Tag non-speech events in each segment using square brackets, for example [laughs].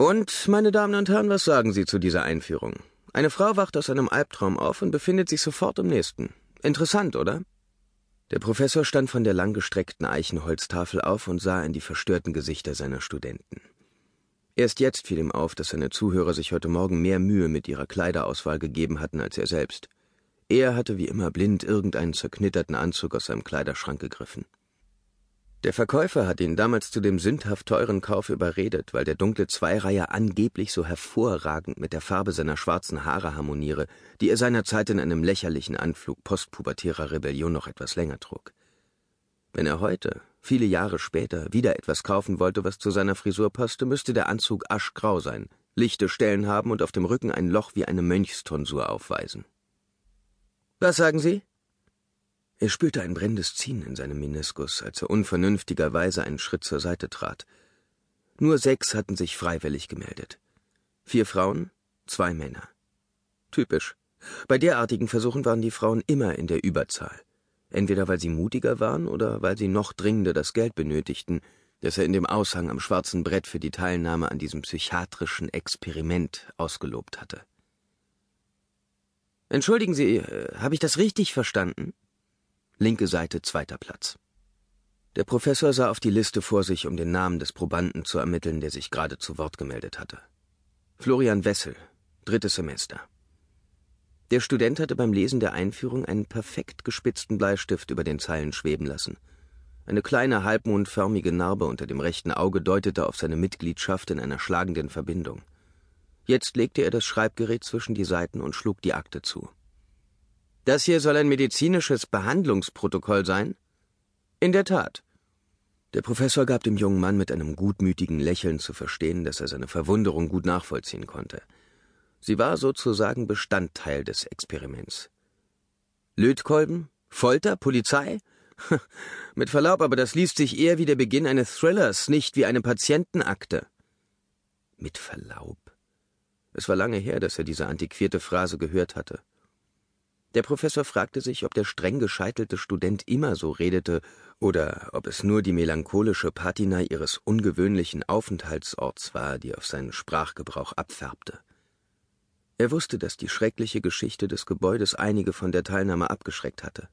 Und, meine Damen und Herren, was sagen Sie zu dieser Einführung? Eine Frau wacht aus einem Albtraum auf und befindet sich sofort im nächsten. Interessant, oder? Der Professor stand von der langgestreckten Eichenholztafel auf und sah in die verstörten Gesichter seiner Studenten. Erst jetzt fiel ihm auf, dass seine Zuhörer sich heute Morgen mehr Mühe mit ihrer Kleiderauswahl gegeben hatten als er selbst. Er hatte wie immer blind irgendeinen zerknitterten Anzug aus seinem Kleiderschrank gegriffen. Der Verkäufer hatte ihn damals zu dem sündhaft teuren Kauf überredet, weil der dunkle Zweireiher angeblich so hervorragend mit der Farbe seiner schwarzen Haare harmoniere, die er seinerzeit in einem lächerlichen Anflug postpubertärer Rebellion noch etwas länger trug. Wenn er heute, viele Jahre später, wieder etwas kaufen wollte, was zu seiner Frisur passte, müsste der Anzug aschgrau sein, lichte Stellen haben und auf dem Rücken ein Loch wie eine Mönchstonsur aufweisen. Was sagen Sie? Er spürte ein brennendes Ziehen in seinem Meniskus, als er unvernünftigerweise einen Schritt zur Seite trat. Nur sechs hatten sich freiwillig gemeldet. Vier Frauen, zwei Männer. Typisch. Bei derartigen Versuchen waren die Frauen immer in der Überzahl. Entweder weil sie mutiger waren oder weil sie noch dringender das Geld benötigten, das er in dem Aushang am schwarzen Brett für die Teilnahme an diesem psychiatrischen Experiment ausgelobt hatte. Entschuldigen Sie, äh, habe ich das richtig verstanden? Linke Seite, zweiter Platz. Der Professor sah auf die Liste vor sich, um den Namen des Probanden zu ermitteln, der sich gerade zu Wort gemeldet hatte. Florian Wessel, drittes Semester. Der Student hatte beim Lesen der Einführung einen perfekt gespitzten Bleistift über den Zeilen schweben lassen. Eine kleine halbmondförmige Narbe unter dem rechten Auge deutete auf seine Mitgliedschaft in einer schlagenden Verbindung. Jetzt legte er das Schreibgerät zwischen die Seiten und schlug die Akte zu. Das hier soll ein medizinisches Behandlungsprotokoll sein? In der Tat. Der Professor gab dem jungen Mann mit einem gutmütigen Lächeln zu verstehen, dass er seine Verwunderung gut nachvollziehen konnte. Sie war sozusagen Bestandteil des Experiments. Lötkolben? Folter? Polizei? [laughs] Mit Verlaub, aber das liest sich eher wie der Beginn eines Thrillers, nicht wie eine Patientenakte. Mit Verlaub. Es war lange her, dass er diese antiquierte Phrase gehört hatte. Der Professor fragte sich, ob der streng gescheitelte Student immer so redete oder ob es nur die melancholische Patina ihres ungewöhnlichen Aufenthaltsorts war, die auf seinen Sprachgebrauch abfärbte. Er wusste, dass die schreckliche Geschichte des Gebäudes einige von der Teilnahme abgeschreckt hatte.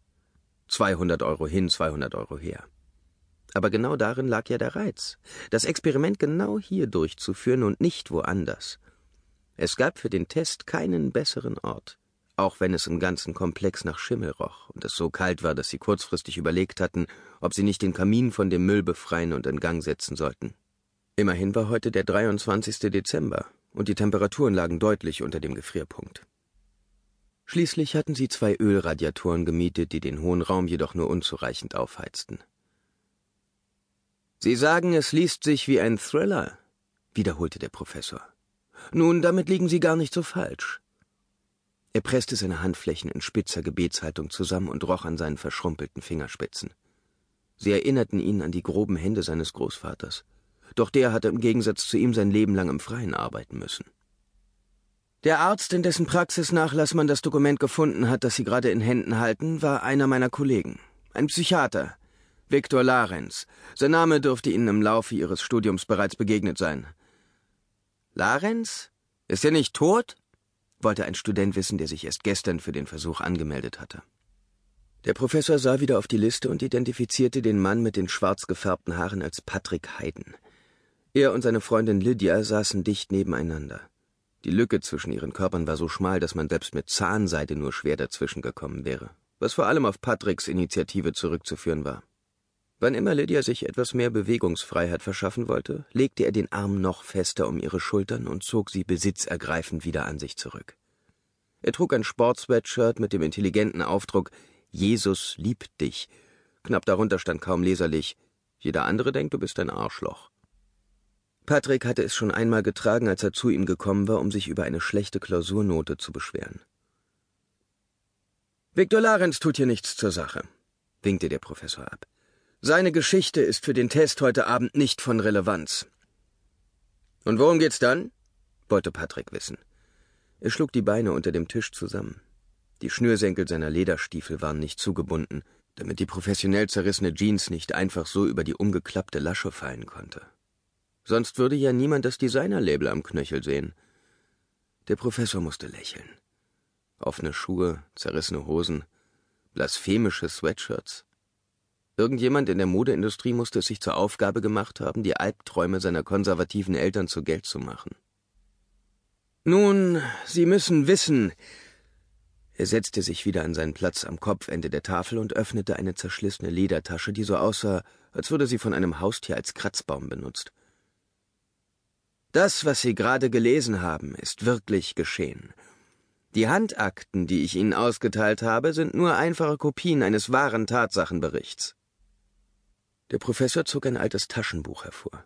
200 Euro hin, 200 Euro her. Aber genau darin lag ja der Reiz, das Experiment genau hier durchzuführen und nicht woanders. Es gab für den Test keinen besseren Ort auch wenn es im ganzen Komplex nach Schimmel roch und es so kalt war, dass sie kurzfristig überlegt hatten, ob sie nicht den Kamin von dem Müll befreien und in Gang setzen sollten. Immerhin war heute der 23. Dezember und die Temperaturen lagen deutlich unter dem Gefrierpunkt. Schließlich hatten sie zwei Ölradiatoren gemietet, die den hohen Raum jedoch nur unzureichend aufheizten. Sie sagen, es liest sich wie ein Thriller, wiederholte der Professor. Nun, damit liegen Sie gar nicht so falsch. Er presste seine Handflächen in spitzer Gebetshaltung zusammen und roch an seinen verschrumpelten Fingerspitzen. Sie erinnerten ihn an die groben Hände seines Großvaters. Doch der hatte im Gegensatz zu ihm sein Leben lang im Freien arbeiten müssen. Der Arzt, in dessen Praxisnachlass man das Dokument gefunden hat, das Sie gerade in Händen halten, war einer meiner Kollegen. Ein Psychiater. Viktor Larenz. Sein Name dürfte Ihnen im Laufe Ihres Studiums bereits begegnet sein. Larenz? Ist er nicht tot? Wollte ein Student wissen, der sich erst gestern für den Versuch angemeldet hatte. Der Professor sah wieder auf die Liste und identifizierte den Mann mit den schwarz gefärbten Haaren als Patrick Hayden. Er und seine Freundin Lydia saßen dicht nebeneinander. Die Lücke zwischen ihren Körpern war so schmal, dass man selbst mit Zahnseide nur schwer dazwischen gekommen wäre, was vor allem auf Patricks Initiative zurückzuführen war. Wann immer Lydia sich etwas mehr Bewegungsfreiheit verschaffen wollte, legte er den Arm noch fester um ihre Schultern und zog sie besitzergreifend wieder an sich zurück. Er trug ein Sportsweatshirt mit dem intelligenten Aufdruck Jesus liebt dich. Knapp darunter stand kaum leserlich Jeder andere denkt, du bist ein Arschloch. Patrick hatte es schon einmal getragen, als er zu ihm gekommen war, um sich über eine schlechte Klausurnote zu beschweren. Viktor Larenz tut hier nichts zur Sache, winkte der Professor ab. Seine Geschichte ist für den Test heute Abend nicht von Relevanz. Und worum geht's dann? wollte Patrick wissen. Er schlug die Beine unter dem Tisch zusammen. Die Schnürsenkel seiner Lederstiefel waren nicht zugebunden, damit die professionell zerrissene Jeans nicht einfach so über die umgeklappte Lasche fallen konnte. Sonst würde ja niemand das Designerlabel am Knöchel sehen. Der Professor musste lächeln. Offene Schuhe, zerrissene Hosen, blasphemische Sweatshirts. Irgendjemand in der Modeindustrie musste es sich zur Aufgabe gemacht haben, die Albträume seiner konservativen Eltern zu Geld zu machen. Nun, Sie müssen wissen. Er setzte sich wieder an seinen Platz am Kopfende der Tafel und öffnete eine zerschlissene Ledertasche, die so aussah, als würde sie von einem Haustier als Kratzbaum benutzt. Das, was Sie gerade gelesen haben, ist wirklich geschehen. Die Handakten, die ich Ihnen ausgeteilt habe, sind nur einfache Kopien eines wahren Tatsachenberichts. Der Professor zog ein altes Taschenbuch hervor.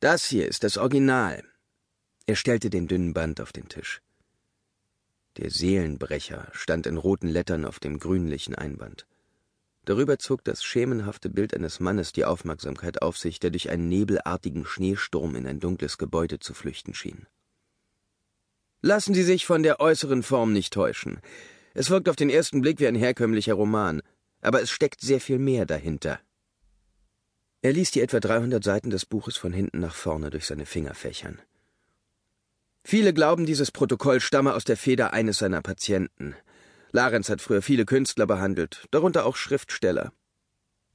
Das hier ist das Original. Er stellte den dünnen Band auf den Tisch. Der Seelenbrecher stand in roten Lettern auf dem grünlichen Einband. Darüber zog das schemenhafte Bild eines Mannes die Aufmerksamkeit auf sich, der durch einen nebelartigen Schneesturm in ein dunkles Gebäude zu flüchten schien. Lassen Sie sich von der äußeren Form nicht täuschen. Es wirkt auf den ersten Blick wie ein herkömmlicher Roman, aber es steckt sehr viel mehr dahinter. Er ließ die etwa 300 Seiten des Buches von hinten nach vorne durch seine Finger fächern. Viele glauben, dieses Protokoll stamme aus der Feder eines seiner Patienten. Larenz hat früher viele Künstler behandelt, darunter auch Schriftsteller.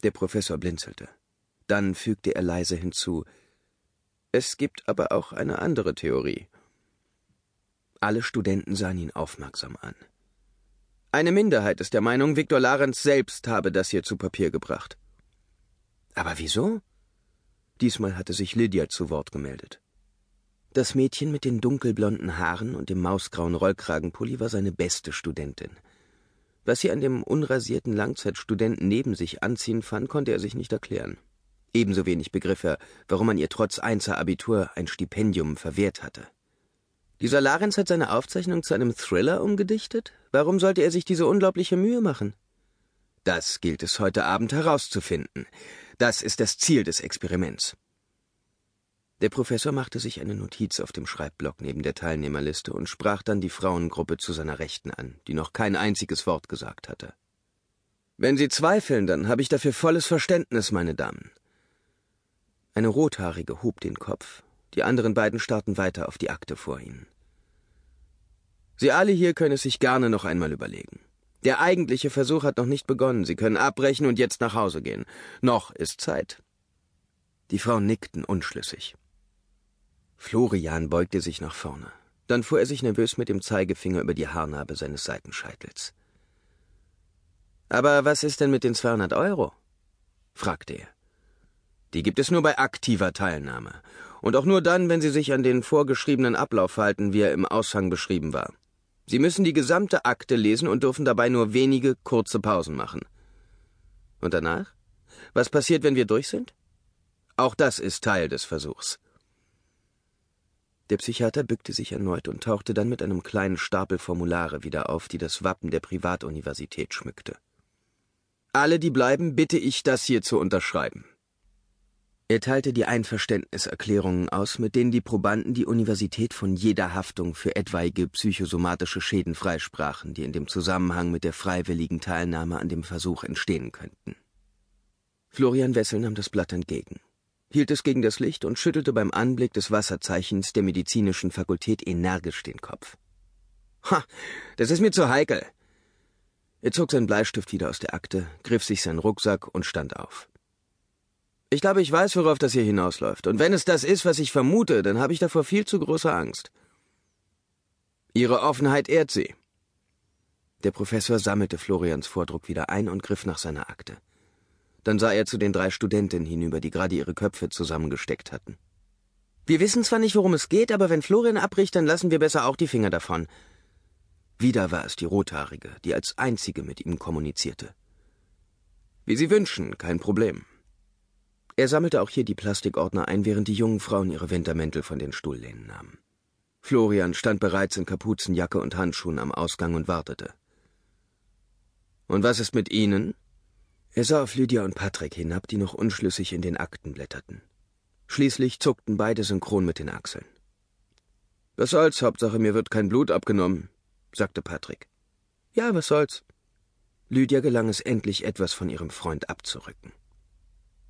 Der Professor blinzelte. Dann fügte er leise hinzu Es gibt aber auch eine andere Theorie. Alle Studenten sahen ihn aufmerksam an. Eine Minderheit ist der Meinung, Viktor Larenz selbst habe das hier zu Papier gebracht. Aber wieso? Diesmal hatte sich Lydia zu Wort gemeldet. Das Mädchen mit den dunkelblonden Haaren und dem mausgrauen Rollkragenpulli war seine beste Studentin. Was sie an dem unrasierten Langzeitstudenten neben sich anziehen fand, konnte er sich nicht erklären. Ebenso wenig begriff er, warum man ihr trotz Einser-Abitur ein Stipendium verwehrt hatte. Dieser Larenz hat seine Aufzeichnung zu einem Thriller umgedichtet? Warum sollte er sich diese unglaubliche Mühe machen? Das gilt es heute Abend herauszufinden. Das ist das Ziel des Experiments. Der Professor machte sich eine Notiz auf dem Schreibblock neben der Teilnehmerliste und sprach dann die Frauengruppe zu seiner Rechten an, die noch kein einziges Wort gesagt hatte. Wenn Sie zweifeln, dann habe ich dafür volles Verständnis, meine Damen. Eine Rothaarige hob den Kopf, die anderen beiden starrten weiter auf die Akte vor ihnen. Sie alle hier können es sich gerne noch einmal überlegen. Der eigentliche Versuch hat noch nicht begonnen. Sie können abbrechen und jetzt nach Hause gehen. Noch ist Zeit. Die Frauen nickten unschlüssig. Florian beugte sich nach vorne. Dann fuhr er sich nervös mit dem Zeigefinger über die Haarnarbe seines Seitenscheitels. Aber was ist denn mit den 200 Euro? fragte er. Die gibt es nur bei aktiver Teilnahme. Und auch nur dann, wenn Sie sich an den vorgeschriebenen Ablauf halten, wie er im Aushang beschrieben war. Sie müssen die gesamte Akte lesen und dürfen dabei nur wenige kurze Pausen machen. Und danach? Was passiert, wenn wir durch sind? Auch das ist Teil des Versuchs. Der Psychiater bückte sich erneut und tauchte dann mit einem kleinen Stapel Formulare wieder auf, die das Wappen der Privatuniversität schmückte. Alle, die bleiben, bitte ich, das hier zu unterschreiben. Er teilte die Einverständniserklärungen aus, mit denen die Probanden die Universität von jeder Haftung für etwaige psychosomatische Schäden freisprachen, die in dem Zusammenhang mit der freiwilligen Teilnahme an dem Versuch entstehen könnten. Florian Wessel nahm das Blatt entgegen hielt es gegen das Licht und schüttelte beim Anblick des Wasserzeichens der medizinischen Fakultät energisch den Kopf. Ha, das ist mir zu heikel. Er zog seinen Bleistift wieder aus der Akte, griff sich seinen Rucksack und stand auf. Ich glaube, ich weiß, worauf das hier hinausläuft, und wenn es das ist, was ich vermute, dann habe ich davor viel zu große Angst. Ihre Offenheit ehrt Sie. Der Professor sammelte Florians Vordruck wieder ein und griff nach seiner Akte. Dann sah er zu den drei Studentinnen hinüber, die gerade ihre Köpfe zusammengesteckt hatten. Wir wissen zwar nicht, worum es geht, aber wenn Florian abbricht, dann lassen wir besser auch die Finger davon. Wieder war es die Rothaarige, die als einzige mit ihm kommunizierte. Wie Sie wünschen, kein Problem. Er sammelte auch hier die Plastikordner ein, während die jungen Frauen ihre Wintermäntel von den Stuhllehnen nahmen. Florian stand bereits in Kapuzenjacke und Handschuhen am Ausgang und wartete. Und was ist mit Ihnen? Er sah auf Lydia und Patrick hinab, die noch unschlüssig in den Akten blätterten. Schließlich zuckten beide synchron mit den Achseln. Was soll's, Hauptsache mir wird kein Blut abgenommen, sagte Patrick. Ja, was soll's. Lydia gelang es endlich, etwas von ihrem Freund abzurücken.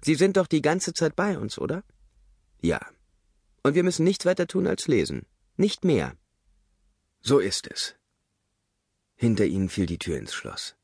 Sie sind doch die ganze Zeit bei uns, oder? Ja. Und wir müssen nichts weiter tun als lesen. Nicht mehr. So ist es. Hinter ihnen fiel die Tür ins Schloss.